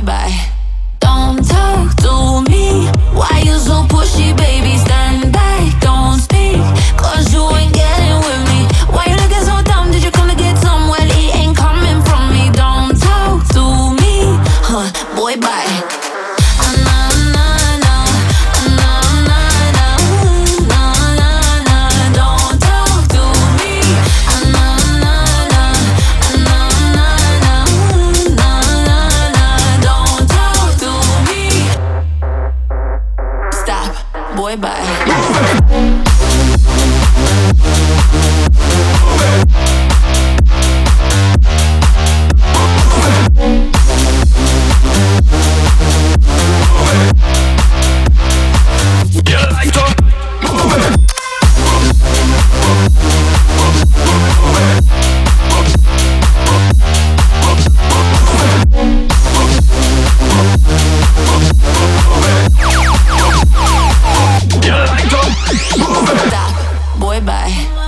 boy bye. Don't talk to me. Why you so pushy, baby? boy, bye. goodbye.